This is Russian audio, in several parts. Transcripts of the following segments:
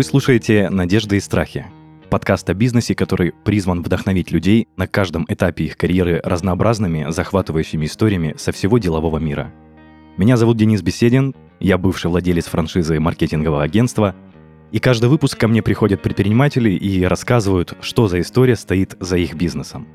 Вы слушаете «Надежды и страхи» — подкаст о бизнесе, который призван вдохновить людей на каждом этапе их карьеры разнообразными, захватывающими историями со всего делового мира. Меня зовут Денис Беседин, я бывший владелец франшизы маркетингового агентства, и каждый выпуск ко мне приходят предприниматели и рассказывают, что за история стоит за их бизнесом.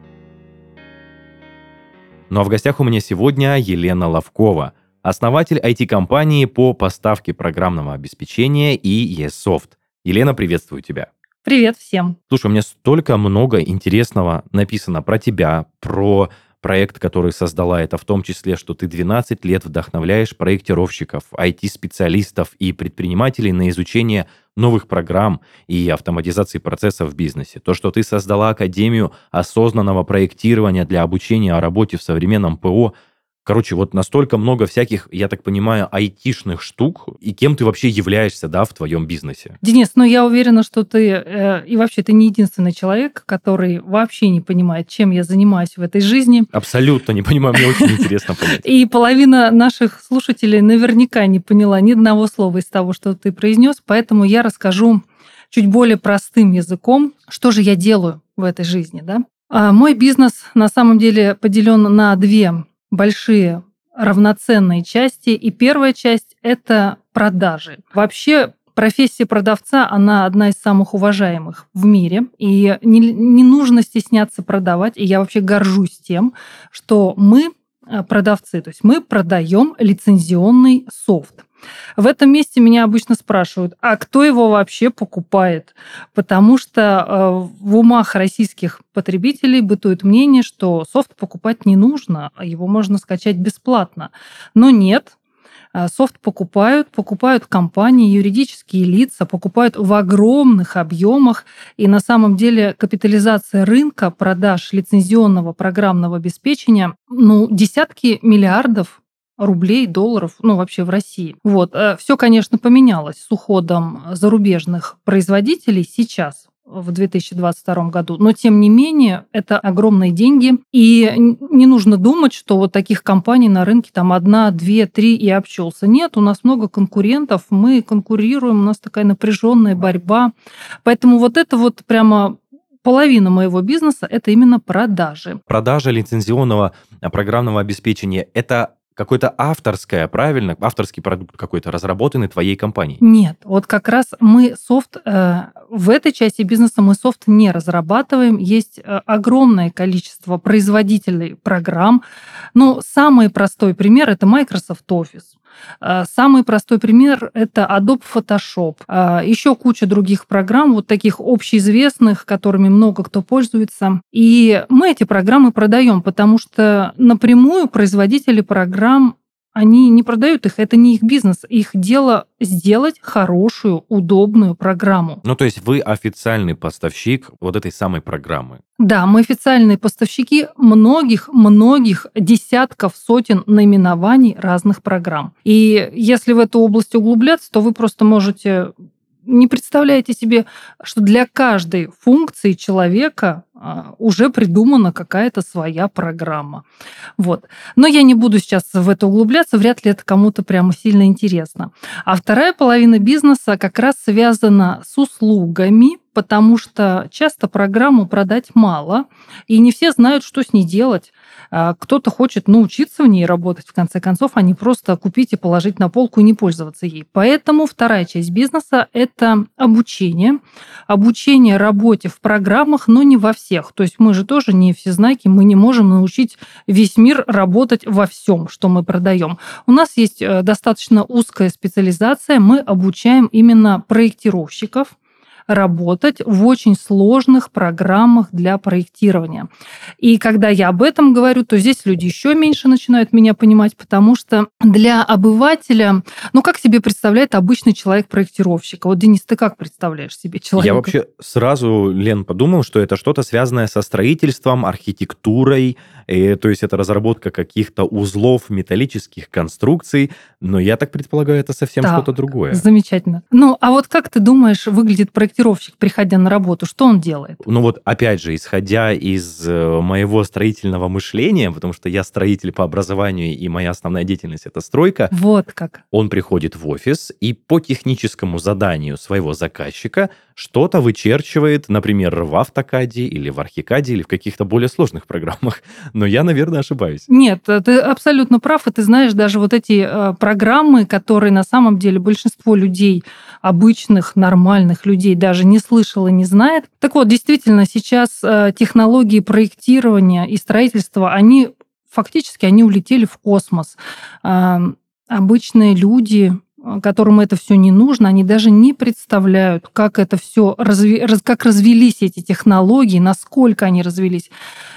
Ну а в гостях у меня сегодня Елена Ловкова — основатель IT-компании по поставке программного обеспечения и eSoft. Елена, приветствую тебя. Привет всем. Слушай, у меня столько много интересного написано про тебя, про проект, который создала, это в том числе, что ты 12 лет вдохновляешь проектировщиков, IT-специалистов и предпринимателей на изучение новых программ и автоматизации процессов в бизнесе. То, что ты создала Академию осознанного проектирования для обучения о работе в современном ПО – Короче, вот настолько много всяких, я так понимаю, айтишных штук, и кем ты вообще являешься, да, в твоем бизнесе? Денис, ну я уверена, что ты, э, и вообще ты не единственный человек, который вообще не понимает, чем я занимаюсь в этой жизни. Абсолютно не понимаю, мне очень интересно понять. И половина наших слушателей наверняка не поняла ни одного слова из того, что ты произнес, поэтому я расскажу чуть более простым языком, что же я делаю в этой жизни, да. А мой бизнес на самом деле поделен на две большие равноценные части. И первая часть – это продажи. Вообще профессия продавца, она одна из самых уважаемых в мире. И не, не нужно стесняться продавать. И я вообще горжусь тем, что мы э, продавцы, то есть мы продаем лицензионный софт. В этом месте меня обычно спрашивают, а кто его вообще покупает? Потому что э, в умах российских потребителей бытует мнение, что софт покупать не нужно, а его можно скачать бесплатно. Но нет, э, Софт покупают, покупают компании, юридические лица, покупают в огромных объемах. И на самом деле капитализация рынка продаж лицензионного программного обеспечения ну, десятки миллиардов рублей, долларов, ну, вообще в России. Вот. Э, Все, конечно, поменялось с уходом зарубежных производителей сейчас, в 2022 году. Но, тем не менее, это огромные деньги. И не нужно думать, что вот таких компаний на рынке там одна, две, три и обчелся. Нет, у нас много конкурентов, мы конкурируем, у нас такая напряженная борьба. Поэтому вот это вот прямо половина моего бизнеса – это именно продажи. Продажа лицензионного программного обеспечения – это какое-то авторское, правильно? Авторский продукт какой-то разработанный твоей компанией? Нет, вот как раз мы софт, э, в этой части бизнеса мы софт не разрабатываем. Есть э, огромное количество производителей программ. Ну, самый простой пример – это Microsoft Office. Э, самый простой пример – это Adobe Photoshop. Э, Еще куча других программ, вот таких общеизвестных, которыми много кто пользуется. И мы эти программы продаем, потому что напрямую производители программ они не продают их, это не их бизнес. Их дело сделать хорошую, удобную программу. Ну, то есть вы официальный поставщик вот этой самой программы. Да, мы официальные поставщики многих-многих десятков, сотен наименований разных программ. И если в эту область углубляться, то вы просто можете не представляете себе, что для каждой функции человека а, уже придумана какая-то своя программа. Вот. Но я не буду сейчас в это углубляться, вряд ли это кому-то прямо сильно интересно. А вторая половина бизнеса как раз связана с услугами, потому что часто программу продать мало, и не все знают, что с ней делать. А, кто-то хочет научиться в ней работать, в конце концов, а не просто купить и положить на полку и не пользоваться ей. Поэтому вторая часть бизнеса – это обучение. Обучение работе в программах, но не во всех. То есть мы же тоже не все знаки, мы не можем научить весь мир работать во всем, что мы продаем. У нас есть э, достаточно узкая специализация, мы обучаем именно проектировщиков, работать в очень сложных программах для проектирования. И когда я об этом говорю, то здесь люди еще меньше начинают меня понимать, потому что для обывателя, ну как себе представляет обычный человек-проектировщик? Вот, Денис, ты как представляешь себе человека? Я вообще сразу, Лен, подумал, что это что-то связанное со строительством, архитектурой, И, то есть это разработка каких-то узлов металлических конструкций, но я так предполагаю, это совсем Так, что-то другое. Замечательно. Ну, а вот как ты думаешь, выглядит проектировщик, приходя на работу? Что он делает? Ну вот, опять же, исходя из э, моего строительного мышления, потому что я строитель по образованию, и моя основная деятельность – это стройка, Вот как. он приходит в офис и по техническому заданию своего заказчика что-то вычерчивает, например, в автокаде или в архикаде или в каких-то более сложных программах. Но я, наверное, ошибаюсь. Нет, э, ты абсолютно прав, и ты знаешь, даже вот эти э, программы, которые на самом деле большинство людей, обычных, нормальных людей даже не слышало, не знает. Так вот, действительно, сейчас э, технологии проектирования и строительства, они фактически они улетели в космос. Обычные люди, которым это все не нужно, они даже не представляют, как это все, как развелись эти технологии, насколько они развелись,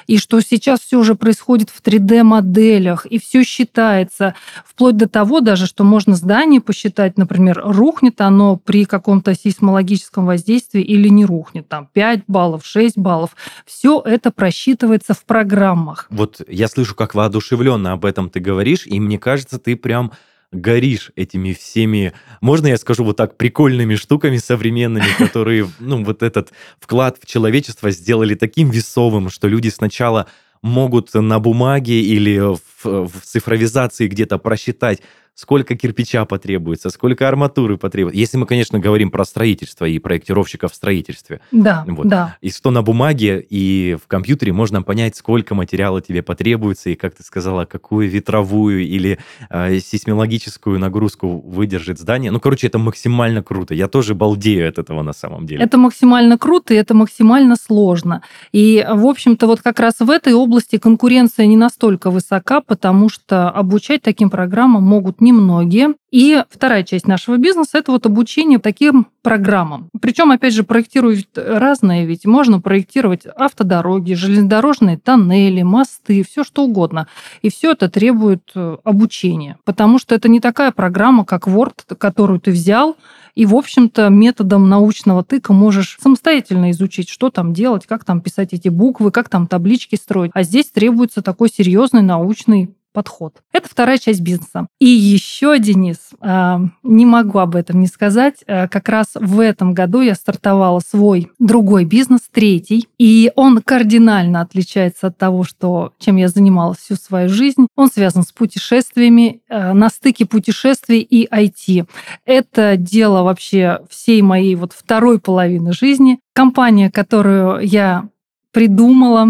и что сейчас все уже происходит в 3D-моделях, и все считается, вплоть до того даже, что можно здание посчитать, например, рухнет оно при каком-то сейсмологическом воздействии или не рухнет, там 5 баллов, 6 баллов. Все это просчитывается в программах. Вот я слышу, как воодушевленно об этом ты говоришь, и мне кажется, ты прям горишь этими всеми, можно я скажу вот так, прикольными штуками современными, которые, ну, вот этот вклад в человечество сделали таким весовым, что люди сначала могут на бумаге или в, в цифровизации где-то просчитать, сколько кирпича потребуется, сколько арматуры потребуется. Если мы, конечно, говорим про строительство и проектировщиков в строительстве. Да, Вот. да. И что на бумаге и в компьютере можно понять, сколько материала тебе потребуется, и, как ты сказала, какую ветровую или э, сейсмологическую нагрузку выдержит здание. Ну, короче, это максимально круто. Я тоже балдею от этого на самом деле. Это максимально круто, и это максимально сложно. И, в общем-то, вот как раз в этой области конкуренция не настолько высока, потому что обучать таким программам могут немногие. И вторая часть нашего бизнеса – это вот обучение таким программам. Причем, опять же, проектируют разное, ведь можно проектировать автодороги, железнодорожные тоннели, мосты, все что угодно. И все это требует э, обучения, потому что это не такая программа, как Word, которую ты взял, и, в общем-то, методом научного тыка можешь самостоятельно изучить, что там делать, как там писать эти буквы, как там таблички строить. А здесь требуется такой серьезный научный подход. Это вторая часть бизнеса. И еще, Денис, а, не могу об этом не сказать, а, как раз в этом году я стартовала свой другой бизнес, третий, и он кардинально отличается от того, что, чем я занималась всю свою жизнь. Он связан с путешествиями, а, на стыке путешествий и IT. Это дело вообще всей моей вот второй половины жизни. Компания, которую я придумала.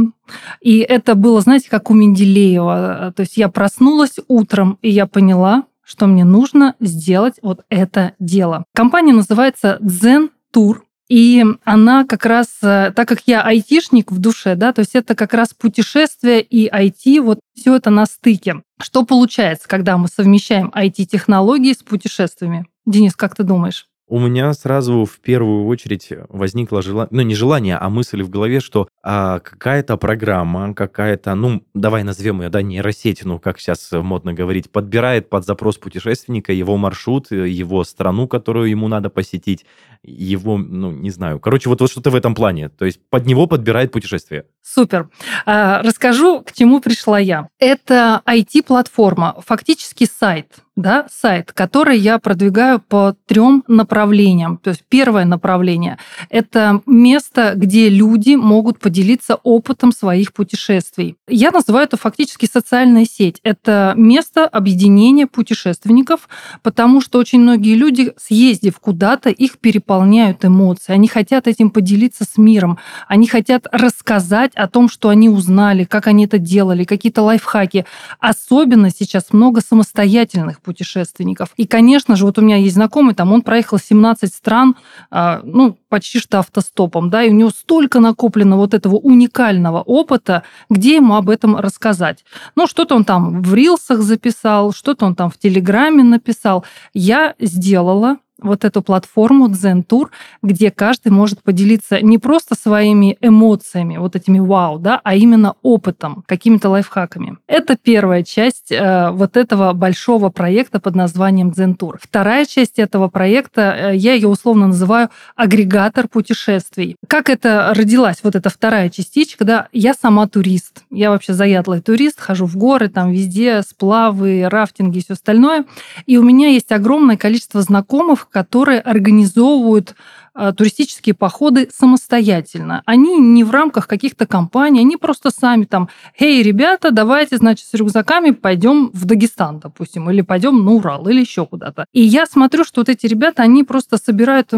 И это было, знаете, как у Менделеева. То есть я проснулась утром, и я поняла, что мне нужно сделать вот это дело. Компания называется Zen Tour. И она как раз, так как я айтишник в душе, да, то есть это как раз путешествие и IT, вот все это на стыке. Что получается, когда мы совмещаем IT-технологии с путешествиями? Денис, как ты думаешь? У меня сразу в первую очередь возникло желание, ну не желание, а мысль в голове, что а, какая-то программа, какая-то, ну давай назовем ее, да, нейросеть, ну как сейчас модно говорить, подбирает под запрос путешественника его маршрут, его страну, которую ему надо посетить, его, ну не знаю, короче, вот, вот что-то в этом плане, то есть под него подбирает путешествие. Супер. А, расскажу, к чему пришла я. Это IT-платформа, фактически сайт, да, сайт, который я продвигаю по трем направлениям. То есть первое направление – это место, где люди могут поделиться опытом своих путешествий. Я называю это фактически социальная сеть. Это место объединения путешественников, потому что очень многие люди, съездив куда-то, их переполняют эмоции. Они хотят этим поделиться с миром. Они хотят рассказать о том, что они узнали, как они это делали, какие-то лайфхаки. Особенно сейчас много самостоятельных путешественников. И, конечно же, вот у меня есть знакомый, там он проехал 17 стран, а, ну, почти что автостопом, да, и у него столько накоплено вот этого уникального опыта, где ему об этом рассказать. Ну, что-то он там в рилсах записал, что-то он там в Телеграме написал. Я сделала вот эту платформу Zen Tour, где каждый может поделиться не просто своими эмоциями, вот этими вау, да, а именно опытом, какими-то лайфхаками. Это первая часть э, вот этого большого проекта под названием Zen Tour. Вторая часть этого проекта, э, я ее условно называю агрегатор путешествий. Как это родилась, вот эта вторая частичка, да, я сама турист. Я вообще заядлый турист, хожу в горы, там везде сплавы, рафтинги и все остальное. И у меня есть огромное количество знакомых, которые организовывают а, туристические походы самостоятельно. Они не в рамках каких-то компаний, они просто сами там, эй, ребята, давайте, значит, с рюкзаками пойдем в Дагестан, допустим, или пойдем на Урал, или еще куда-то. И я смотрю, что вот эти ребята, они просто собирают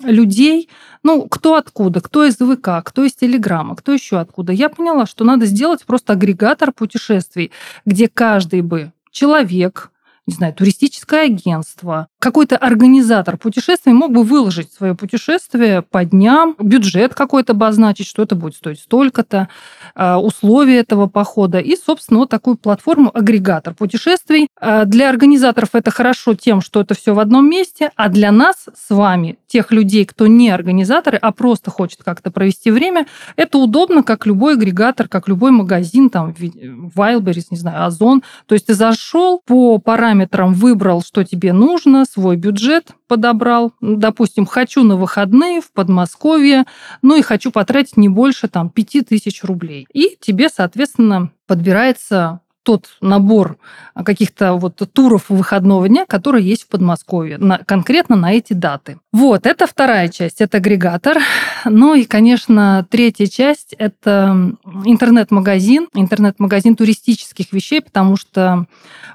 людей, ну, кто откуда, кто из ВК, кто из Телеграма, кто еще откуда. Я поняла, что надо сделать просто агрегатор путешествий, где каждый бы человек, не знаю, туристическое агентство, какой-то организатор путешествий мог бы выложить свое путешествие по дням, бюджет какой-то обозначить, что это будет стоить столько-то, условия этого похода и, собственно, вот такую платформу агрегатор путешествий. А, для организаторов это хорошо тем, что это все в одном месте, а для нас с вами, тех людей, кто не организаторы, а просто хочет как-то провести время, это удобно, как любой агрегатор, как любой магазин, там, Wildberries, не знаю, Озон. То есть ты зашел по параметрам, выбрал, что тебе нужно, свой бюджет подобрал. Допустим, хочу на выходные в Подмосковье, ну и хочу потратить не больше там 5000 рублей. И тебе, соответственно, подбирается тот набор каких-то вот туров выходного дня, которые есть в Подмосковье, на, конкретно на эти даты. Вот, это вторая часть, это агрегатор. Ну и, конечно, третья часть – это интернет-магазин, интернет-магазин туристических вещей, потому что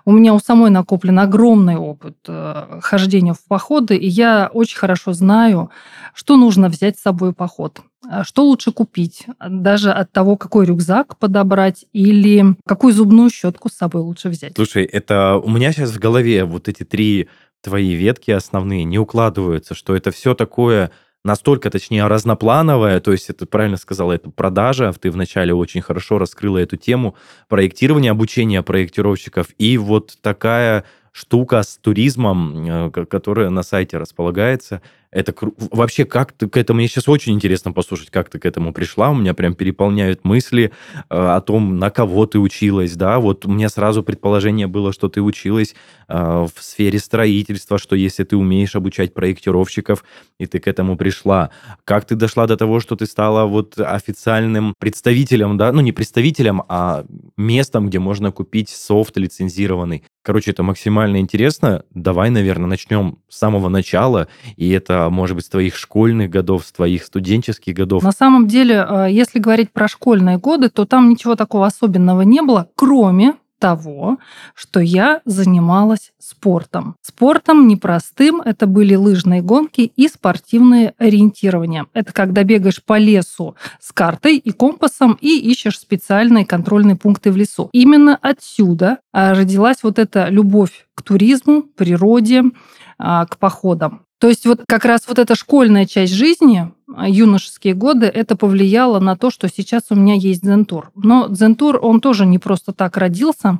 у меня у самой накоплен огромный опыт э, хождения в походы, и я очень хорошо знаю, что нужно взять с собой в поход. А что лучше купить? Даже от того, какой рюкзак подобрать или какую зубную щетку с собой лучше взять? Слушай, это у меня сейчас в голове вот эти три твои ветки основные не укладываются, что это все такое настолько, точнее, разноплановое, то есть это правильно сказала, это продажа, ты вначале очень хорошо раскрыла эту тему, проектирование, обучение проектировщиков, и вот такая штука с туризмом, э, которая на сайте располагается, это кру... вообще как ты к этому... Мне сейчас очень интересно послушать, как ты к этому пришла. У меня прям переполняют мысли э, о том, на кого ты училась, да. Вот у меня сразу предположение было, что ты училась э, в сфере строительства, что если ты умеешь обучать проектировщиков, и ты к этому пришла. Как ты дошла до того, что ты стала вот официальным представителем, да, ну не представителем, а местом, где можно купить софт лицензированный. Короче, это максимально интересно. Давай, наверное, начнем с самого начала, и это может быть, с твоих школьных годов, с твоих студенческих годов? На самом деле, э, если говорить про школьные годы, то там ничего такого особенного не было, кроме того, что я занималась спортом. Спортом непростым, это были лыжные гонки и спортивное ориентирование. Это когда бегаешь по лесу с картой и компасом и ищешь специальные контрольные пункты в лесу. Именно отсюда а, родилась вот эта любовь к туризму, природе, а, к походам. То есть вот как раз вот эта школьная часть жизни, а, юношеские годы, это повлияло на то, что сейчас у меня есть Дзентур. Но Дзентур, он тоже не просто так родился.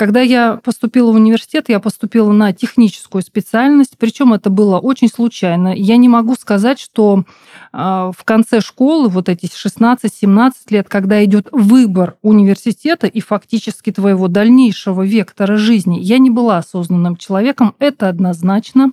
Когда я поступила в университет, я поступила на техническую специальность, причем это было очень случайно. Я не могу сказать, что а, в конце школы, вот эти 16-17 лет, когда идет выбор университета и фактически твоего дальнейшего вектора жизни, я не была осознанным человеком, это однозначно.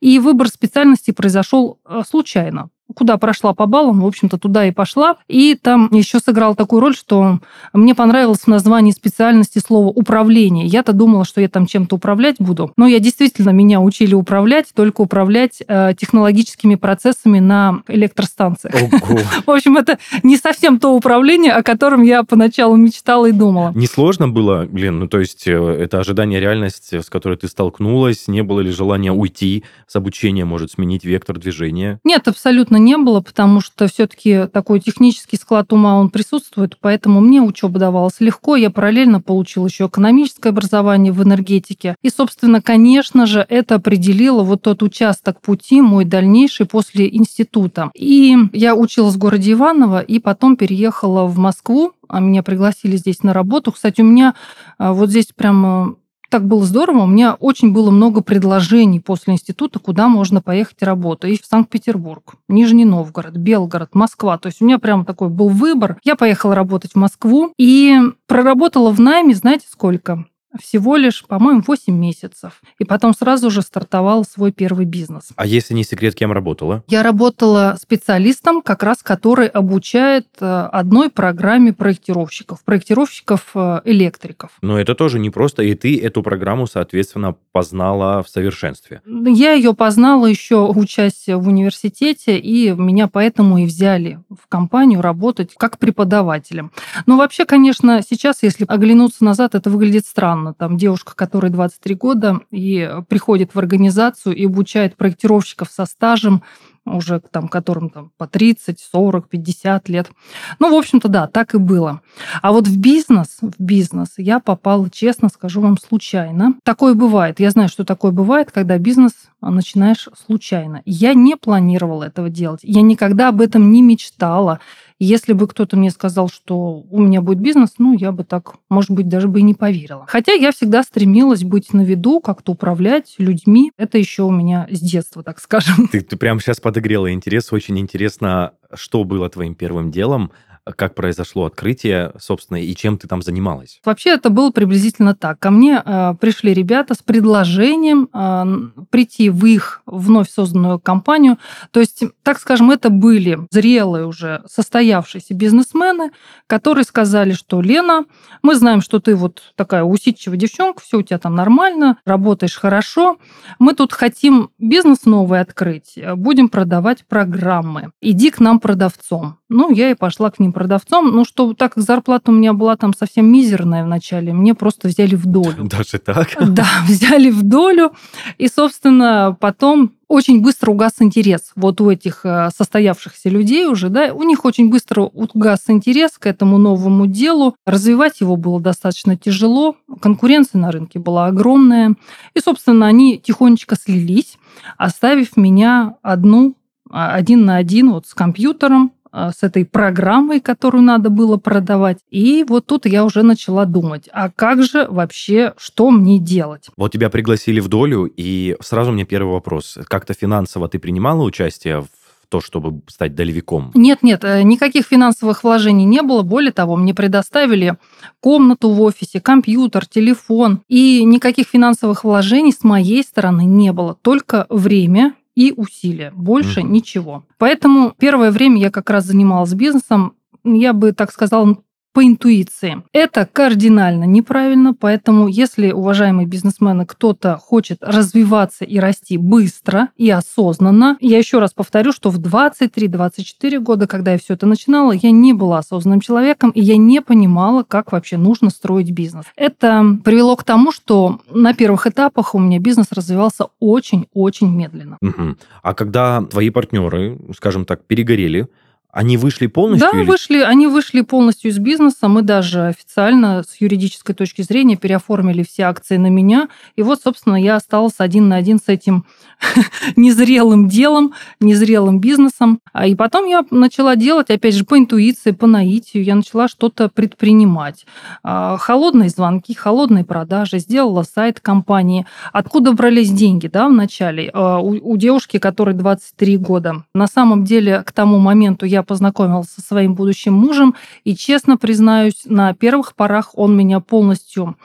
И выбор специальности произошел а, случайно куда прошла по баллам, в общем-то, туда и пошла. И там еще сыграл такую роль, что мне понравилось в названии специальности слово «управление». Я-то думала, что я там чем-то управлять буду. Но я действительно, меня учили управлять, только управлять э, технологическими процессами на электростанциях. Ого. В общем, это не совсем то управление, о котором я поначалу мечтала и думала. Не сложно было, блин, ну то есть э, это ожидание реальности, с которой ты столкнулась, не было ли желания уйти с обучения, может сменить вектор движения? Нет, абсолютно не было, потому что все-таки такой технический склад ума, он присутствует, поэтому мне учеба давалась легко. Я параллельно получила еще экономическое образование в энергетике. И, собственно, конечно же, это определило вот тот участок пути мой дальнейший после института. И я училась в городе Иваново, и потом переехала в Москву, а меня пригласили здесь на работу. Кстати, у меня а, вот здесь прям так было здорово. У меня очень было много предложений после института, куда можно поехать работать. И в Санкт-Петербург, Нижний Новгород, Белгород, Москва. То есть у меня прям такой был выбор. Я поехала работать в Москву и проработала в найме, знаете, сколько? Всего лишь, по-моему, 8 месяцев. И потом сразу же стартовал свой первый бизнес. А если не секрет, кем работала? Я работала специалистом, как раз который обучает э, одной программе проектировщиков, проектировщиков-электриков. Э, Но это тоже не просто, и ты эту программу, соответственно, познала в совершенстве. Я ее познала еще учась в университете, и меня поэтому и взяли в компанию работать как преподавателем. Но вообще, конечно, сейчас, если оглянуться назад, это выглядит странно странно. Там девушка, которой 23 года, и приходит в организацию и обучает проектировщиков со стажем, уже там, которым там по 30, 40, 50 лет. Ну, в общем-то, да, так и было. А вот в бизнес, в бизнес я попала, честно скажу вам, случайно. Такое бывает. Я знаю, что такое бывает, когда бизнес начинаешь случайно. Я не планировала этого делать. Я никогда об этом не мечтала. Если бы кто-то мне сказал, что у меня будет бизнес, ну, я бы так, может быть, даже бы и не поверила. Хотя я всегда стремилась быть на виду, как-то управлять людьми. Это еще у меня с детства, так скажем. Ты, ты прямо сейчас подогрела интерес. Очень интересно, что было твоим первым делом как произошло открытие, собственно, и чем ты там занималась? Вообще это было приблизительно так. Ко мне э, пришли ребята с предложением э, прийти в их вновь созданную компанию. То есть, так скажем, это были зрелые уже состоявшиеся бизнесмены, которые сказали, что Лена, мы знаем, что ты вот такая усидчивая девчонка, все у тебя там нормально, работаешь хорошо. Мы тут хотим бизнес новый открыть, будем продавать программы. Иди к нам продавцом. Ну, я и пошла к ним продавцом. Ну, что так как зарплата у меня была там совсем мизерная вначале, мне просто взяли в долю. Даже так? Да, взяли в долю. И, собственно, потом очень быстро угас интерес вот у этих э, состоявшихся людей уже, да, у них очень быстро угас интерес к этому новому делу. Развивать его было достаточно тяжело, конкуренция на рынке была огромная. И, собственно, они тихонечко слились, оставив меня одну, а, один на один вот с компьютером, с этой программой, которую надо было продавать. И вот тут я уже начала думать, а как же вообще, что мне делать? Вот тебя пригласили в долю, и сразу мне первый вопрос. Как-то финансово ты принимала участие в то, чтобы стать долевиком? Нет, нет, э, никаких финансовых вложений не было. Более того, мне предоставили комнату в офисе, компьютер, телефон. И никаких финансовых вложений с моей стороны не было. Только время и усилия. Больше угу. ничего. Поэтому первое время я как раз занималась бизнесом. Я бы так сказала, по интуиции. Это кардинально неправильно, поэтому если, уважаемые бизнесмены, кто-то хочет развиваться и расти быстро и осознанно, я еще раз повторю, что в 23-24 года, когда я все это начинала, я не была осознанным человеком, и я не понимала, как вообще нужно строить бизнес. Это привело к тому, что на первых этапах у меня бизнес развивался очень-очень медленно. Угу. А когда твои партнеры, скажем так, перегорели, они вышли полностью? Да, или... вышли, они вышли полностью из бизнеса. Мы даже официально с юридической точки зрения переоформили все акции на меня. И вот, собственно, я осталась один на один с этим незрелым делом, незрелым бизнесом. А И потом я начала делать, опять же, по интуиции, по наитию. Я начала что-то предпринимать. А, холодные звонки, холодные продажи. Сделала сайт компании. Откуда брались деньги, да, в начале? А, у, у девушки, которой 23 года. На самом деле, к тому моменту я познакомилась со своим будущим мужем, и, честно признаюсь, на первых порах он меня полностью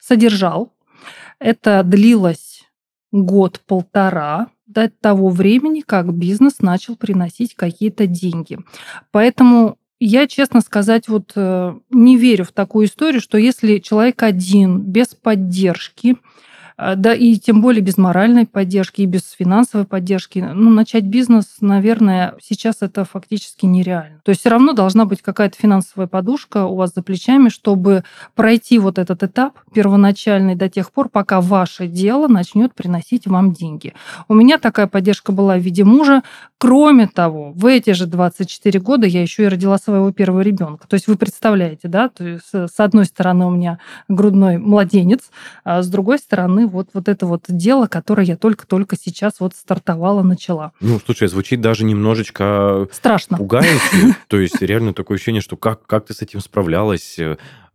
содержал. Это длилось год-полтора до того времени, как бизнес начал приносить какие-то деньги. Поэтому я, честно сказать, вот э, не верю в такую историю, что если человек один, без поддержки, да, и тем более без моральной поддержки и без финансовой поддержки. Ну, начать бизнес, наверное, сейчас это фактически нереально. То есть все равно должна быть какая-то финансовая подушка у вас за плечами, чтобы пройти вот этот этап первоначальный до тех пор, пока ваше дело начнет приносить вам деньги. У меня такая поддержка была в виде мужа. Кроме того, в эти же 24 года я еще и родила своего первого ребенка. То есть вы представляете, да, то есть с одной стороны у меня грудной младенец, а с другой стороны мы вот, вот это вот дело, которое я только-только сейчас вот стартовала, начала. Ну, слушай, звучит даже немножечко... Страшно. Пугающе. То есть реально такое ощущение, что как, как ты с этим справлялась,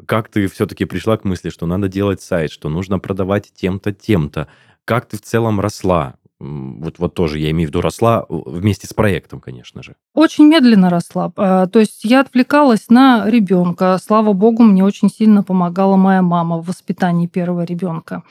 как ты все-таки пришла к мысли, что надо делать сайт, что нужно продавать тем-то, тем-то, как ты в целом росла? Вот, вот тоже я имею в виду росла вместе с проектом, конечно же. Очень медленно росла. А, то есть я отвлекалась на ребенка. Слава богу, мне очень сильно помогала моя мама в воспитании первого ребенка.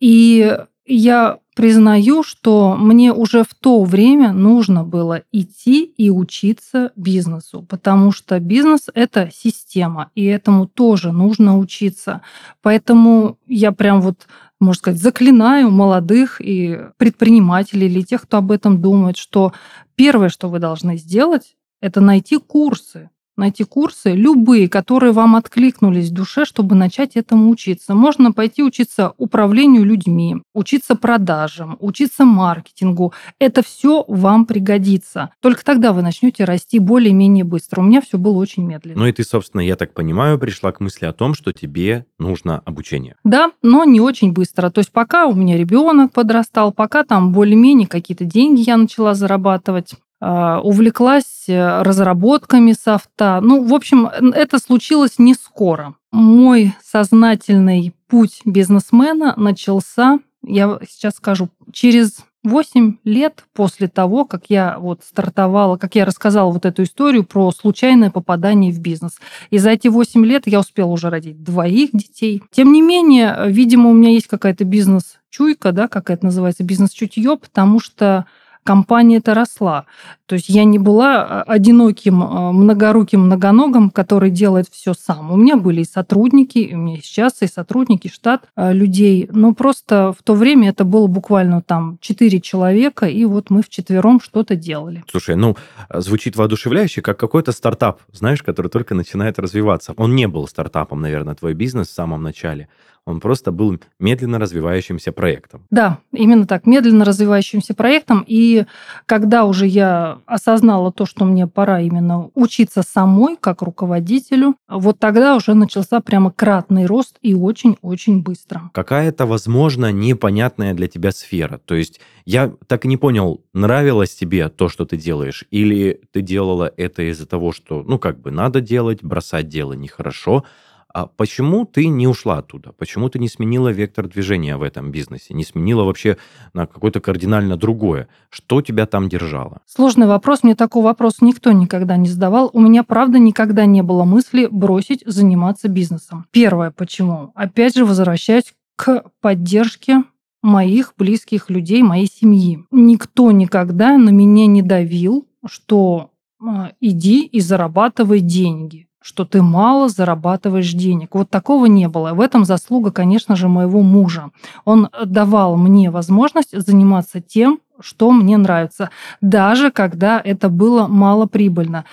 И я признаю, что мне уже в то время нужно было идти и учиться бизнесу, потому что бизнес — это система, и этому тоже нужно учиться. Поэтому я прям вот можно сказать, заклинаю молодых и предпринимателей или тех, кто об этом думает, что первое, что вы должны сделать, это найти курсы, найти курсы, любые, которые вам откликнулись в душе, чтобы начать этому учиться. Можно пойти учиться управлению людьми, учиться продажам, учиться маркетингу. Это все вам пригодится. Только тогда вы начнете расти более-менее быстро. У меня все было очень медленно. Ну и ты, собственно, я так понимаю, пришла к мысли о том, что тебе нужно обучение. Да, но не очень быстро. То есть пока у меня ребенок подрастал, пока там более-менее какие-то деньги я начала зарабатывать, увлеклась э, разработками софта. Ну, в общем, это случилось не скоро. Мой сознательный путь бизнесмена начался, я сейчас скажу, через 8 лет после того, как я вот стартовала, как я рассказала вот эту историю про случайное попадание в бизнес. И за эти 8 лет я успела уже родить двоих детей. Тем не менее, видимо, у меня есть какая-то бизнес-чуйка, да, как это называется, бизнес-чутье, потому что компания эта росла. То есть я не была а, одиноким, а, многоруким, многоногом, который делает все сам. У меня были и сотрудники, у меня сейчас и сотрудники, штат а, людей. Но просто в то время это было буквально там четыре человека, и вот мы вчетвером что-то делали. Слушай, ну, звучит воодушевляюще, как какой-то стартап, знаешь, который только начинает развиваться. Он не был стартапом, наверное, твой бизнес в самом начале он просто был медленно развивающимся проектом. Да, именно так, медленно развивающимся проектом. И когда уже я осознала то, что мне пора именно учиться самой, как руководителю, вот тогда уже начался прямо кратный рост и очень-очень быстро. Какая-то, возможно, непонятная для тебя сфера. То есть я так и не понял, нравилось тебе то, что ты делаешь, или ты делала это из-за того, что, ну, как бы надо делать, бросать дело нехорошо, а почему ты не ушла оттуда? Почему ты не сменила вектор движения в этом бизнесе? Не сменила вообще на какое-то кардинально другое? Что тебя там держало? Сложный вопрос. Мне такой вопрос никто никогда не задавал. У меня, правда, никогда не было мысли бросить заниматься бизнесом. Первое, почему? Опять же, возвращаясь к поддержке моих близких людей, моей семьи. Никто никогда на меня не давил, что а, иди и зарабатывай деньги что ты мало зарабатываешь денег. Вот такого не было. В этом заслуга, конечно же, моего мужа. Он давал мне возможность заниматься тем, что мне нравится, даже когда это было малоприбыльно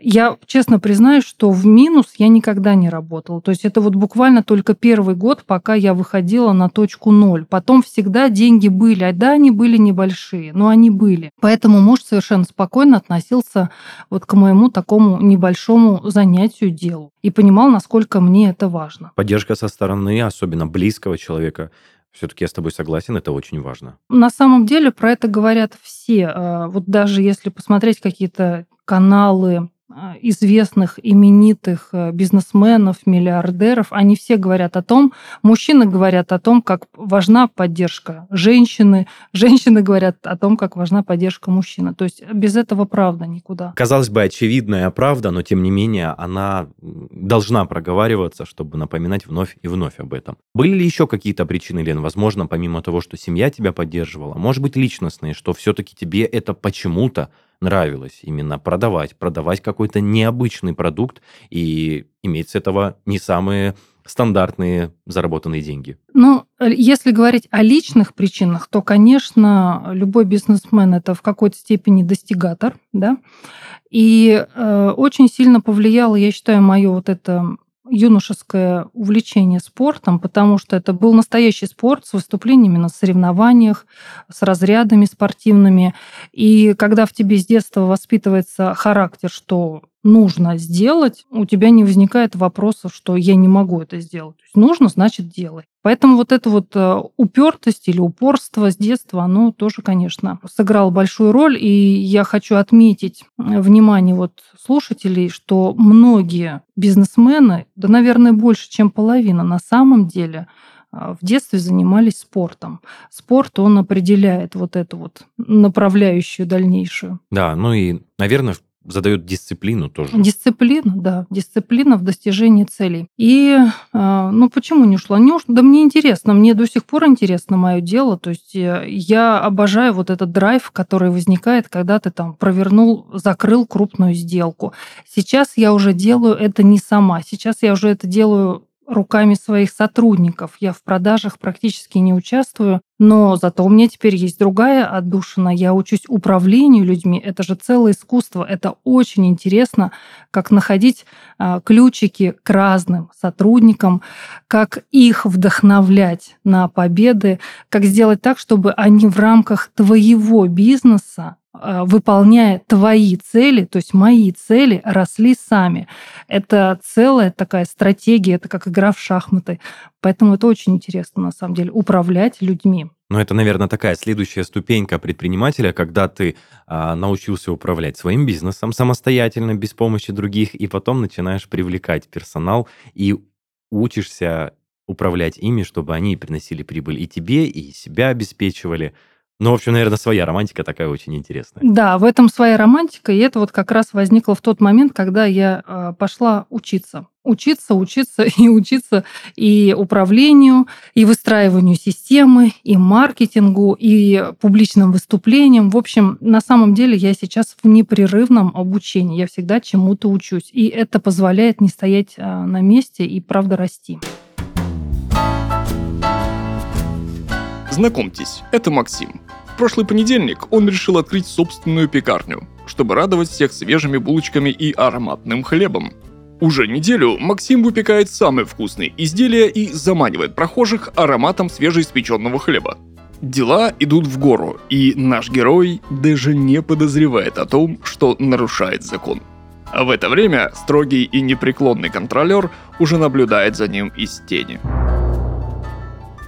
я честно признаюсь, что в минус я никогда не работала. То есть это вот буквально только первый год, пока я выходила на точку ноль. Потом всегда деньги были. А да, они были небольшие, но они были. Поэтому муж совершенно спокойно относился вот к моему такому небольшому занятию делу и понимал, насколько мне это важно. Поддержка со стороны, особенно близкого человека, все-таки я с тобой согласен, это очень важно. На самом деле про это говорят все. А, вот даже если посмотреть какие-то каналы известных, именитых э, бизнесменов, миллиардеров, они все говорят о том, мужчины говорят о том, как важна поддержка женщины, женщины говорят о том, как важна поддержка мужчины. То есть без этого правда никуда. Казалось бы, очевидная правда, но тем не менее она должна проговариваться, чтобы напоминать вновь и вновь об этом. Были ли еще какие-то причины, Лен, возможно, помимо того, что семья тебя поддерживала, может быть, личностные, что все-таки тебе это почему-то нравилось именно продавать, продавать какой-то необычный продукт и иметь с этого не самые стандартные заработанные деньги? Ну, если говорить о личных причинах, то, конечно, любой бизнесмен это в какой-то степени достигатор, да, и э, очень сильно повлияло, я считаю, мое вот это юношеское увлечение спортом, потому что это был настоящий спорт с выступлениями на соревнованиях, с разрядами спортивными. И когда в тебе с детства воспитывается характер, что нужно сделать, у тебя не возникает вопросов, что я не могу это сделать. То есть нужно, значит, делай. Поэтому вот эта вот э, упертость или упорство с детства, оно тоже, конечно, сыграло большую роль. И я хочу отметить э, внимание вот слушателей, что многие бизнесмены, да, наверное, больше, чем половина, на самом деле э, в детстве занимались спортом. Спорт, он определяет вот эту вот направляющую дальнейшую. Да, ну и, наверное, задает дисциплину тоже. Дисциплина, да, дисциплина в достижении целей. И, а, ну, почему не ушла? Не ушла, да мне интересно, мне до сих пор интересно мое дело, то есть э, я обожаю вот этот драйв, который возникает, когда ты там провернул, закрыл крупную сделку. Сейчас я уже делаю это не сама, сейчас я уже это делаю руками своих сотрудников. Я в продажах практически не участвую, но зато у меня теперь есть другая отдушина. Я учусь управлению людьми. Это же целое искусство. Это очень интересно, как находить а, ключики к разным сотрудникам, как их вдохновлять на победы, как сделать так, чтобы они в рамках твоего бизнеса выполняя твои цели, то есть мои цели, росли сами. Это целая такая стратегия, это как игра в шахматы. Поэтому это очень интересно, на самом деле, управлять людьми. Ну, это, наверное, такая следующая ступенька предпринимателя, когда ты а, научился управлять своим бизнесом самостоятельно, без помощи других, и потом начинаешь привлекать персонал и учишься управлять ими, чтобы они приносили прибыль и тебе, и себя обеспечивали. Ну, в общем, наверное, своя романтика такая очень интересная. Да, в этом своя романтика, и это вот как раз возникло в тот момент, когда я э, пошла учиться. Учиться, учиться и учиться и управлению, и выстраиванию системы, и маркетингу, и публичным выступлениям. В общем, на самом деле я сейчас в непрерывном обучении. Я всегда чему-то учусь. И это позволяет не стоять э, на месте и, правда, расти. Знакомьтесь, это Максим. Прошлый понедельник он решил открыть собственную пекарню, чтобы радовать всех свежими булочками и ароматным хлебом. Уже неделю Максим выпекает самые вкусные изделия и заманивает прохожих ароматом свежеиспеченного хлеба. Дела идут в гору, и наш герой даже не подозревает о том, что нарушает закон. А в это время строгий и непреклонный контролер уже наблюдает за ним из тени.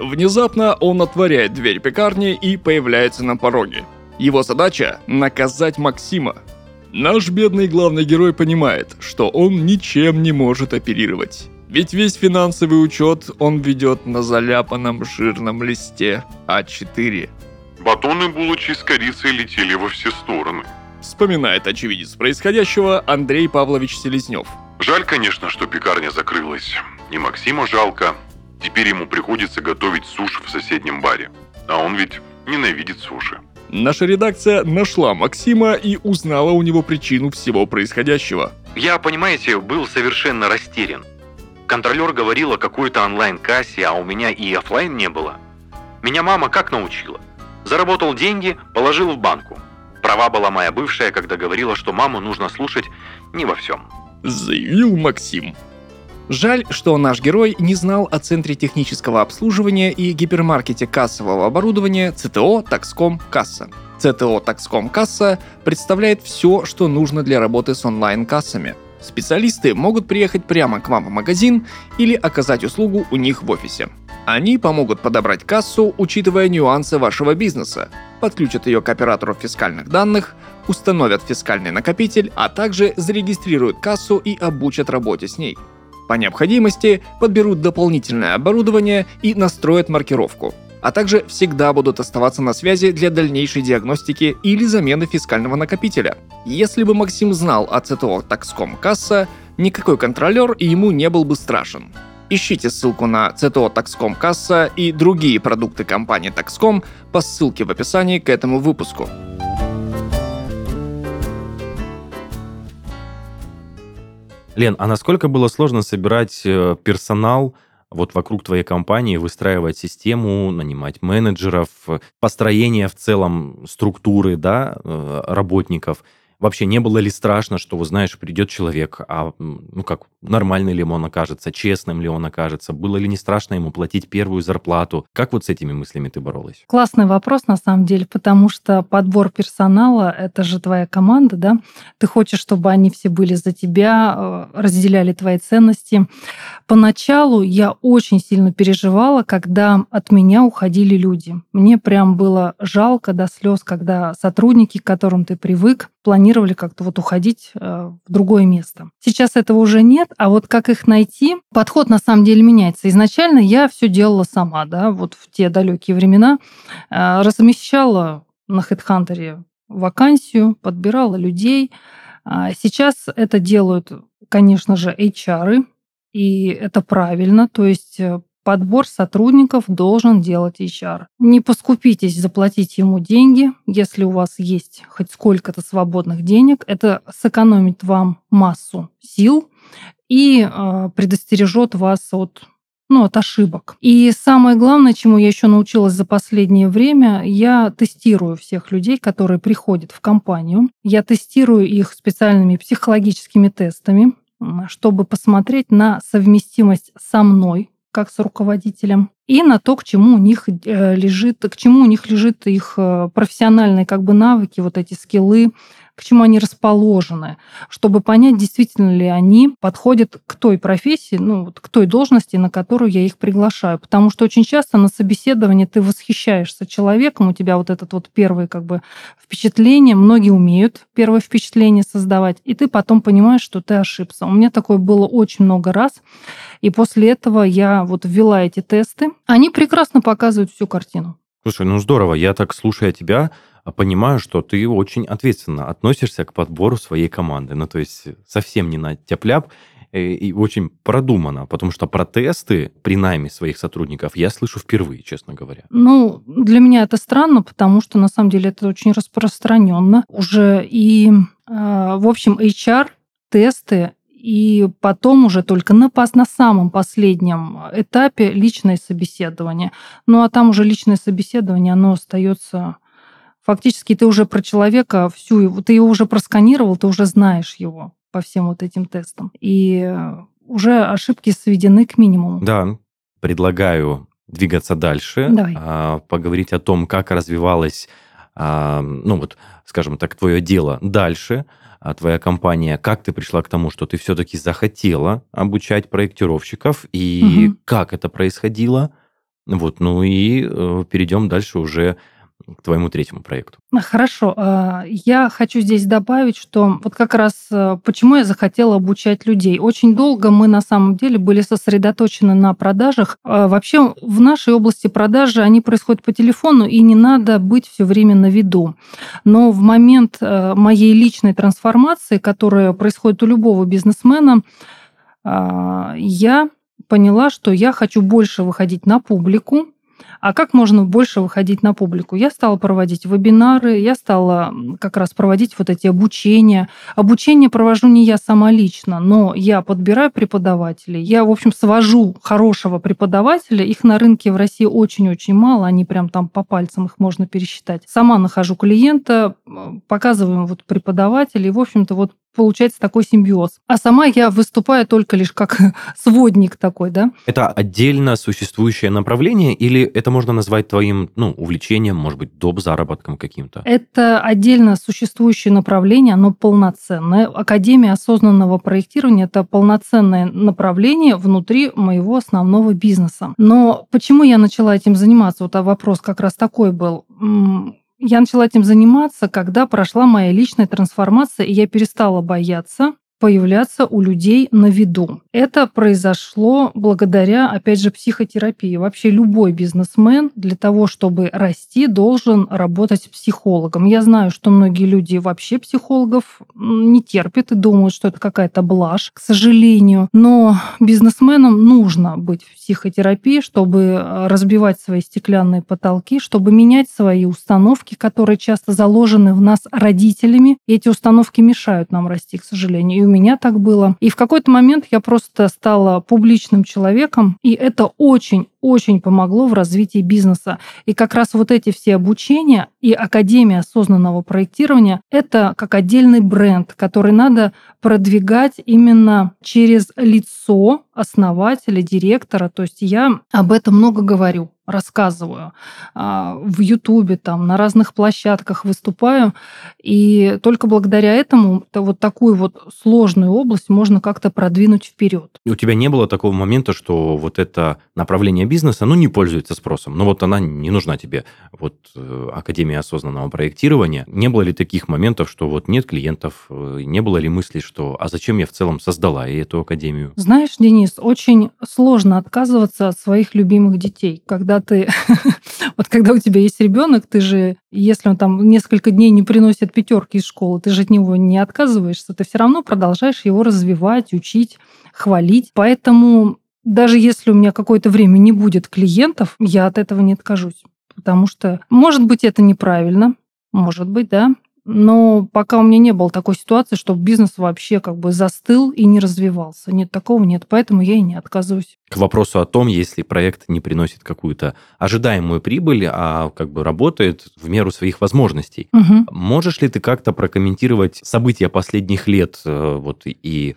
Внезапно он отворяет дверь пекарни и появляется на пороге. Его задача – наказать Максима. Наш бедный главный герой понимает, что он ничем не может оперировать. Ведь весь финансовый учет он ведет на заляпанном жирном листе А4. Батоны булочки с корицей летели во все стороны. Вспоминает очевидец происходящего Андрей Павлович Селезнев. Жаль, конечно, что пекарня закрылась. И Максима жалко, Теперь ему приходится готовить суши в соседнем баре. А он ведь ненавидит суши. Наша редакция нашла Максима и узнала у него причину всего происходящего. Я, понимаете, был совершенно растерян. Контролер говорил о какой-то онлайн-кассе, а у меня и офлайн не было. Меня мама как научила? Заработал деньги, положил в банку. Права была моя бывшая, когда говорила, что маму нужно слушать не во всем. Заявил Максим. Жаль, что наш герой не знал о Центре технического обслуживания и гипермаркете кассового оборудования ЦТО «Такском Касса». ЦТО «Такском Касса» представляет все, что нужно для работы с онлайн-кассами. Специалисты могут приехать прямо к вам в магазин или оказать услугу у них в офисе. Они помогут подобрать кассу, учитывая нюансы вашего бизнеса, подключат ее к оператору фискальных данных, установят фискальный накопитель, а также зарегистрируют кассу и обучат работе с ней. По необходимости подберут дополнительное оборудование и настроят маркировку а также всегда будут оставаться на связи для дальнейшей диагностики или замены фискального накопителя. Если бы Максим знал о ЦТО Taxcom Касса, никакой контролер ему не был бы страшен. Ищите ссылку на ЦТО Taxcom Касса и другие продукты компании Taxcom по ссылке в описании к этому выпуску. Лен, а насколько было сложно собирать э, персонал вот вокруг твоей компании, выстраивать систему, нанимать менеджеров, построение в целом структуры да, э, работников? Вообще, не было ли страшно, что, знаешь, придет человек, а, ну как, нормальный ли он окажется, честным ли он окажется? Было ли не страшно ему платить первую зарплату? Как вот с этими мыслями ты боролась? Классный вопрос, на самом деле, потому что подбор персонала — это же твоя команда, да? Ты хочешь, чтобы они все были за тебя, э, разделяли твои ценности. Поначалу я очень сильно переживала, когда от меня уходили люди. Мне прям было жалко до слез, когда сотрудники, к которым ты привык, планировали как-то вот уходить э, в другое место. Сейчас этого уже нет, а вот как их найти, подход на самом деле меняется. Изначально я все делала сама, да, вот в те далекие времена э, размещала на HeadHunter вакансию, подбирала людей. А сейчас это делают, конечно же, HR, и это правильно. То есть э, Подбор сотрудников должен делать HR. Не поскупитесь заплатить ему деньги, если у вас есть хоть сколько-то свободных денег. Это сэкономит вам массу сил и э, предостережет вас от ну, от ошибок. И самое главное, чему я еще научилась за последнее время, я тестирую всех людей, которые приходят в компанию. Я тестирую их специальными психологическими тестами, чтобы посмотреть на совместимость со мной, как с руководителем, и на то, к чему у них э, лежит, к чему у них лежит их э, профессиональные как бы навыки, вот эти скиллы, к чему они расположены, чтобы понять, действительно ли они подходят к той профессии, ну, вот к той должности, на которую я их приглашаю. Потому что очень часто на собеседовании ты восхищаешься человеком, у тебя вот этот вот первое как бы впечатление, многие умеют первое впечатление создавать, и ты потом понимаешь, что ты ошибся. У меня такое было очень много раз, и после этого я вот ввела эти тесты. Они прекрасно показывают всю картину. Слушай, ну здорово, я так, слушая тебя, а понимаю, что ты очень ответственно относишься к подбору своей команды. Ну, то есть совсем не на тяп-ляп э, и очень продумано, потому что протесты при найме своих сотрудников я слышу впервые, честно говоря. Ну, для меня это странно, потому что на самом деле это очень распространенно уже. И, э, в общем, HR-тесты и потом уже только на, на самом последнем этапе личное собеседование. Ну а там уже личное собеседование, оно остается фактически ты уже про человека всю, ты его уже просканировал, ты уже знаешь его по всем вот этим тестам. И уже ошибки сведены к минимуму. Да, предлагаю двигаться дальше, Давай. А, поговорить о том, как развивалось, а, ну вот, скажем так, твое дело дальше, а твоя компания, как ты пришла к тому, что ты все-таки захотела обучать проектировщиков и угу. как это происходило. Вот, ну и э, перейдем дальше уже к твоему третьему проекту. Хорошо. А, я хочу здесь добавить, что вот как раз э, почему я захотела обучать людей. Очень долго мы на самом деле были сосредоточены на продажах. А, вообще в нашей области продажи, они происходят по телефону, и не надо быть все время на виду. Но в момент э, моей личной трансформации, которая происходит у любого бизнесмена, а, я поняла, что я хочу больше выходить на публику, а как можно больше выходить на публику? Я стала проводить вебинары, я стала как раз проводить вот эти обучения. Обучение провожу не я сама лично, но я подбираю преподавателей. Я, в общем, свожу хорошего преподавателя. Их на рынке в России очень-очень мало, они прям там по пальцам их можно пересчитать. Сама нахожу клиента, показываю вот преподавателей. В общем-то, вот получается такой симбиоз. А сама я выступаю только лишь как сводник такой, да? Это отдельно существующее направление или это можно назвать твоим, ну, увлечением, может быть, доп. заработком каким-то? Это отдельно существующее направление, оно полноценное. Академия осознанного проектирования – это полноценное направление внутри моего основного бизнеса. Но почему я начала этим заниматься? Вот а вопрос как раз такой был я начала этим заниматься, когда прошла моя личная трансформация, и я перестала бояться появляться у людей на виду. Это произошло благодаря, опять же, психотерапии. Вообще любой бизнесмен для того, чтобы расти, должен работать психологом. Я знаю, что многие люди вообще психологов не терпят и думают, что это какая-то блажь, к сожалению. Но бизнесменам нужно быть в психотерапии, чтобы разбивать свои стеклянные потолки, чтобы менять свои установки, которые часто заложены в нас родителями. И эти установки мешают нам расти, к сожалению. И меня так было. И в какой-то момент я просто стала публичным человеком, и это очень очень помогло в развитии бизнеса. И как раз вот эти все обучения и Академия осознанного проектирования – это как отдельный бренд, который надо продвигать именно через лицо основателя, директора. То есть я об этом много говорю рассказываю. А, в Ютубе, там, на разных площадках выступаю. И только благодаря этому вот такую вот сложную область можно как-то продвинуть вперед. У тебя не было такого момента, что вот это направление бизнеса, ну, не пользуется спросом. Ну, вот она не нужна тебе. Вот э, Академия осознанного проектирования. Не было ли таких моментов, что вот нет клиентов, э, не было ли мысли, что а зачем я в целом создала эту академию? Знаешь, Денис, очень сложно отказываться от своих любимых детей, когда ты, вот когда у тебя есть ребенок, ты же, если он там несколько дней не приносит пятерки из школы, ты же от него не отказываешься, ты все равно продолжаешь его развивать, учить, хвалить. Поэтому даже если у меня какое-то время не будет клиентов, я от этого не откажусь. Потому что, может быть, это неправильно, может быть, да, но пока у меня не было такой ситуации, чтобы бизнес вообще как бы застыл и не развивался. Нет, такого нет, поэтому я и не отказываюсь. К вопросу о том, если проект не приносит какую-то ожидаемую прибыль, а как бы работает в меру своих возможностей. Угу. Можешь ли ты как-то прокомментировать события последних лет э, вот и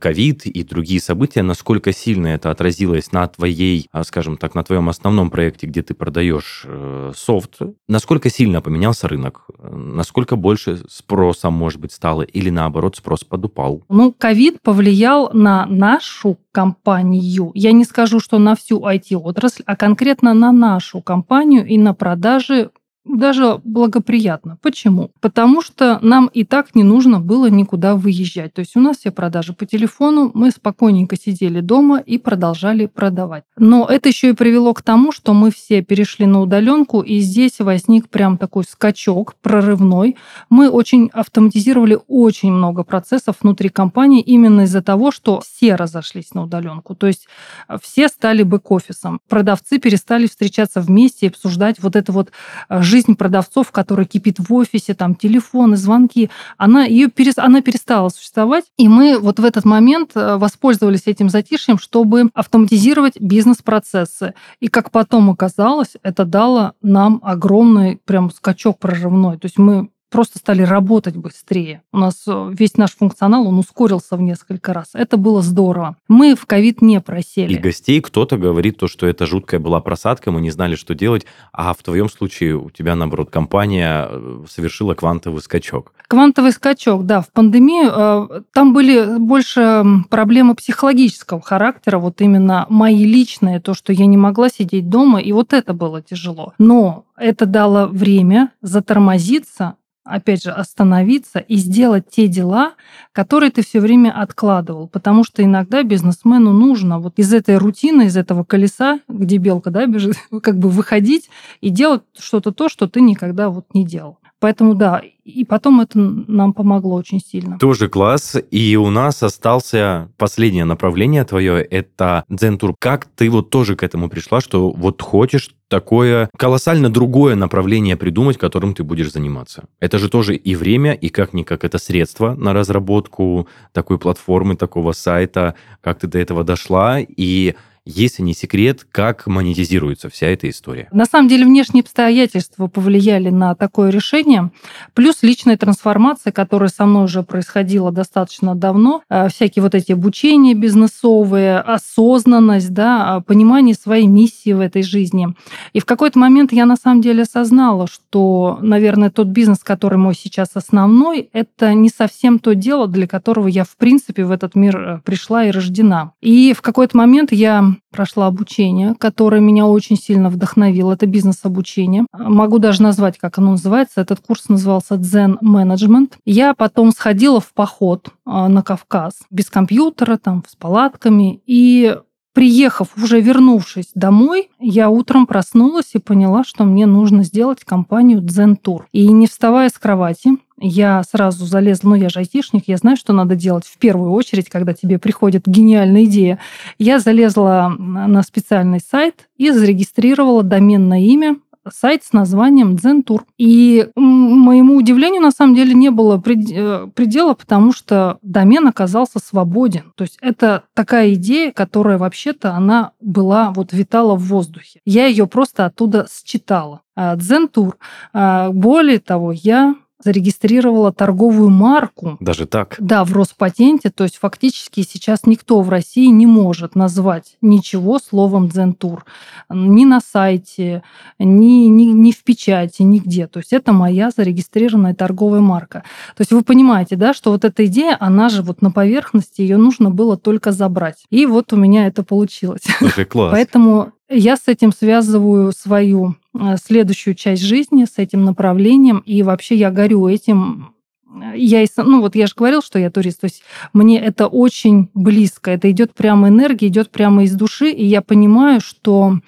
ковид и другие события, насколько сильно это отразилось на твоей, а, скажем так, на твоем основном проекте, где ты продаешь э, софт, насколько сильно поменялся рынок, насколько больше спроса, может быть, стало, или наоборот, спрос подупал? Ну, ковид повлиял на нашу компанию. Я не скажу, что на всю IT-отрасль, а конкретно на нашу компанию и на продажи даже благоприятно. Почему? Потому что нам и так не нужно было никуда выезжать. То есть у нас все продажи по телефону, мы спокойненько сидели дома и продолжали продавать. Но это еще и привело к тому, что мы все перешли на удаленку, и здесь возник прям такой скачок прорывной. Мы очень автоматизировали очень много процессов внутри компании именно из-за того, что все разошлись на удаленку. То есть все стали бэк-офисом. Продавцы перестали встречаться вместе и обсуждать вот это вот э, жизнь продавцов, которая кипит в офисе, там телефоны, звонки, она, ее перес, она перестала существовать. И мы вот в этот момент э, воспользовались этим затишьем, чтобы автоматизировать бизнес-процессы. И как потом оказалось, это дало нам огромный прям скачок прорывной. То есть мы просто стали работать быстрее. У нас э, весь наш функционал, он ускорился в несколько раз. Это было здорово. Мы в ковид не просели. И гостей кто-то говорит то, что это жуткая была просадка, мы не знали, что делать, а в твоем случае у тебя, наоборот, компания э, совершила квантовый скачок. Квантовый скачок, да. В пандемию э, там были больше проблемы психологического характера, вот именно мои личные, то, что я не могла сидеть дома, и вот это было тяжело. Но это дало время затормозиться, опять же, остановиться и сделать те дела, которые ты все время откладывал. Потому что иногда бизнесмену нужно вот из этой рутины, из этого колеса, где белка да, бежит, как бы выходить и делать что-то то, что ты никогда вот не делал. Поэтому да, и потом это нам помогло очень сильно. Тоже класс. И у нас остался последнее направление твое, это Дзентур. Как ты вот тоже к этому пришла, что вот хочешь такое колоссально другое направление придумать, которым ты будешь заниматься? Это же тоже и время, и как-никак это средство на разработку такой платформы, такого сайта. Как ты до этого дошла? И если не секрет, как монетизируется вся эта история? На самом деле внешние обстоятельства повлияли на такое решение, плюс личная трансформация, которая со мной уже происходила достаточно давно, э, всякие вот эти обучения бизнесовые, осознанность, да, понимание своей миссии в этой жизни. И в какой-то момент я на самом деле осознала, что, наверное, тот бизнес, который мой сейчас основной, это не совсем то дело, для которого я, в принципе, в этот мир э, пришла и рождена. И в какой-то момент я прошла обучение, которое меня очень сильно вдохновило. Это бизнес-обучение. Могу даже назвать, как оно называется. Этот курс назывался Zen Management. Я потом сходила в поход а, на Кавказ без компьютера, там, с палатками. И Приехав, уже вернувшись домой, я утром проснулась и поняла, что мне нужно сделать компанию Zen Tour. И не вставая с кровати, я сразу залезла, ну я же айтишник, я знаю, что надо делать в первую очередь, когда тебе приходит гениальная идея. Я залезла на специальный сайт и зарегистрировала доменное имя сайт с названием Дзентур. И моему удивлению, на самом деле, не было э, предела, потому что домен оказался свободен. То есть это такая идея, которая вообще-то она была, вот витала в воздухе. Я ее просто оттуда считала. А, Дзентур. А, более того, я зарегистрировала торговую марку. Даже так? Да, в Роспатенте. То есть фактически сейчас никто в России не может назвать ничего словом «Дзентур». Ни на сайте, ни, ни, ни в печати, нигде. То есть это моя зарегистрированная торговая марка. То есть вы понимаете, да, что вот эта идея, она же вот на поверхности, ее нужно было только забрать. И вот у меня это получилось. Слушай, класс. Поэтому я с этим связываю свою э, следующую часть жизни, с этим направлением, и вообще я горю этим. Я, ну вот я же говорил, что я турист, то есть мне это очень близко, это идет прямо энергия, идет прямо из души, и я понимаю, что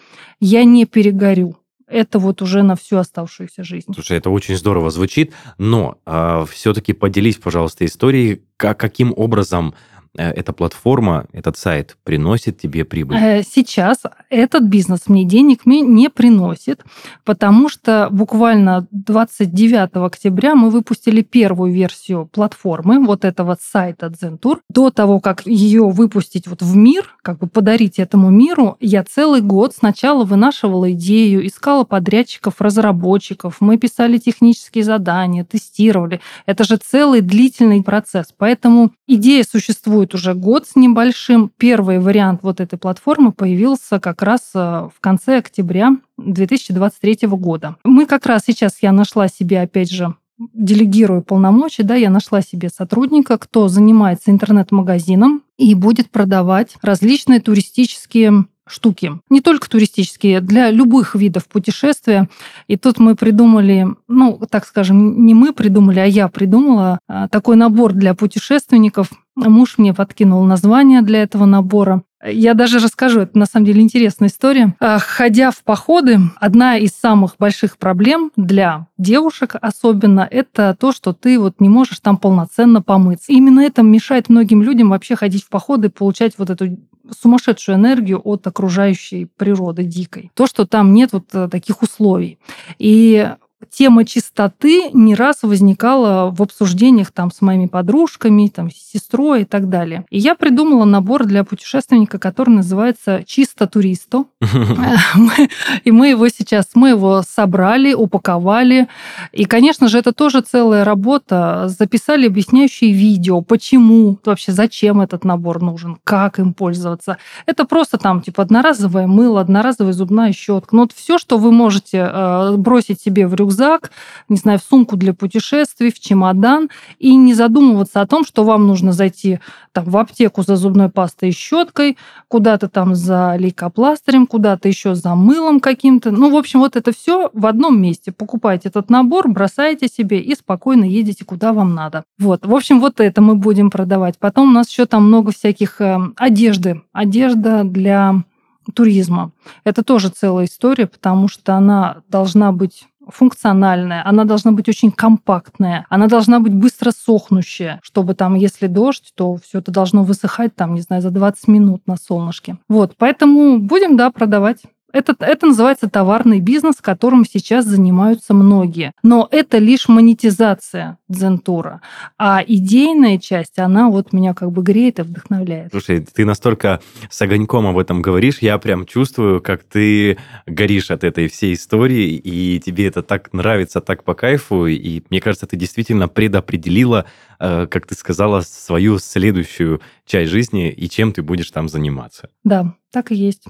я не перегорю. Это вот уже на всю оставшуюся жизнь. Слушай, это очень здорово звучит, но э, а, все-таки поделись, пожалуйста, историей, как, каким образом эта платформа, этот сайт приносит тебе прибыль? Э, сейчас этот бизнес мне денег не приносит, потому что буквально 29 октября мы выпустили первую версию платформы, вот этого сайта Zentour. До того, как ее выпустить вот в мир, как бы подарить этому миру, я целый год сначала вынашивала идею, искала подрядчиков, разработчиков, мы писали технические задания, тестировали. Это же целый длительный процесс. Поэтому идея существует существует уже год с небольшим. Первый вариант вот этой платформы появился как раз э, в конце октября 2023 года. Мы как раз сейчас, я нашла себе, опять же, делегирую полномочия, да, я нашла себе сотрудника, кто занимается интернет-магазином и будет продавать различные туристические штуки. Не только туристические, для любых видов путешествия. И тут мы придумали, ну, так скажем, не мы придумали, а я придумала а, такой набор для путешественников. Муж мне подкинул название для этого набора. Я даже расскажу, это на самом деле интересная история. А, ходя в походы, одна из самых больших проблем для девушек особенно, это то, что ты вот не можешь там полноценно помыться. Именно это мешает многим людям вообще ходить в походы, получать вот эту сумасшедшую энергию от окружающей природы дикой. То, что там нет вот э, таких условий. И тема чистоты не раз возникала в обсуждениях там с моими подружками, там, с сестрой и так далее. И я придумала набор для путешественника, который называется «Чисто туристо». И мы его сейчас, мы его собрали, упаковали. И, конечно же, это тоже целая работа. Записали объясняющие видео, почему, вообще зачем этот набор нужен, как им пользоваться. Это просто там, типа, одноразовое мыло, одноразовая зубная щетка. Ну, вот все, что вы можете э, бросить себе в рюкзак, рюкзак, не знаю, в сумку для путешествий, в чемодан, и не задумываться о том, что вам нужно зайти там, в аптеку за зубной пастой и щеткой, куда-то там за лейкопластырем, куда-то еще за мылом каким-то. Ну, в общем, вот это все в одном месте. Покупайте этот набор, бросаете себе и спокойно едете, куда вам надо. Вот. В общем, вот это мы будем продавать. Потом у нас еще там много всяких э, одежды. Одежда для туризма. Это тоже целая история, потому что она должна быть функциональная, она должна быть очень компактная, она должна быть быстро сохнущая, чтобы там, если дождь, то все это должно высыхать там, не знаю, за 20 минут на солнышке. Вот, поэтому будем, да, продавать. Это, это называется товарный бизнес, которым сейчас занимаются многие. Но это лишь монетизация дзентура. А идейная часть, она вот меня как бы греет и вдохновляет. Слушай, ты настолько с огоньком об этом говоришь, я прям чувствую, как ты горишь от этой всей истории, и тебе это так нравится, так по кайфу, и мне кажется, ты действительно предопределила, э, как ты сказала, свою следующую часть жизни и чем ты будешь там заниматься. Да, так и есть.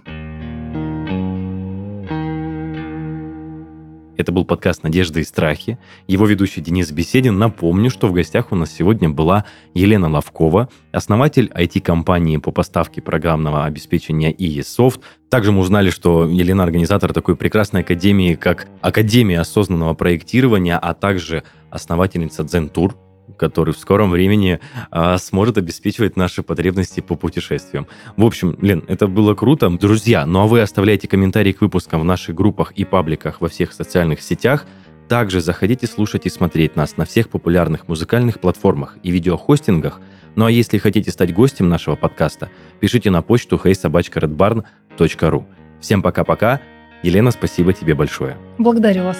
Это был подкаст «Надежды и страхи». Его ведущий Денис Беседин. Напомню, что в гостях у нас сегодня была Елена Ловкова, основатель IT-компании по поставке программного обеспечения ESoft. Также мы узнали, что Елена организатор такой прекрасной академии, как Академия осознанного проектирования, а также основательница Zentour, который в скором времени а, сможет обеспечивать наши потребности по путешествиям. В общем, Лен, это было круто. Друзья, ну а вы оставляйте комментарии к выпускам в наших группах и пабликах во всех социальных сетях. Также заходите слушать и смотреть нас на всех популярных музыкальных платформах и видеохостингах. Ну а если хотите стать гостем нашего подкаста, пишите на почту heysobachkaredbarn.ru. Всем пока-пока Елена, спасибо тебе большое. Благодарю вас.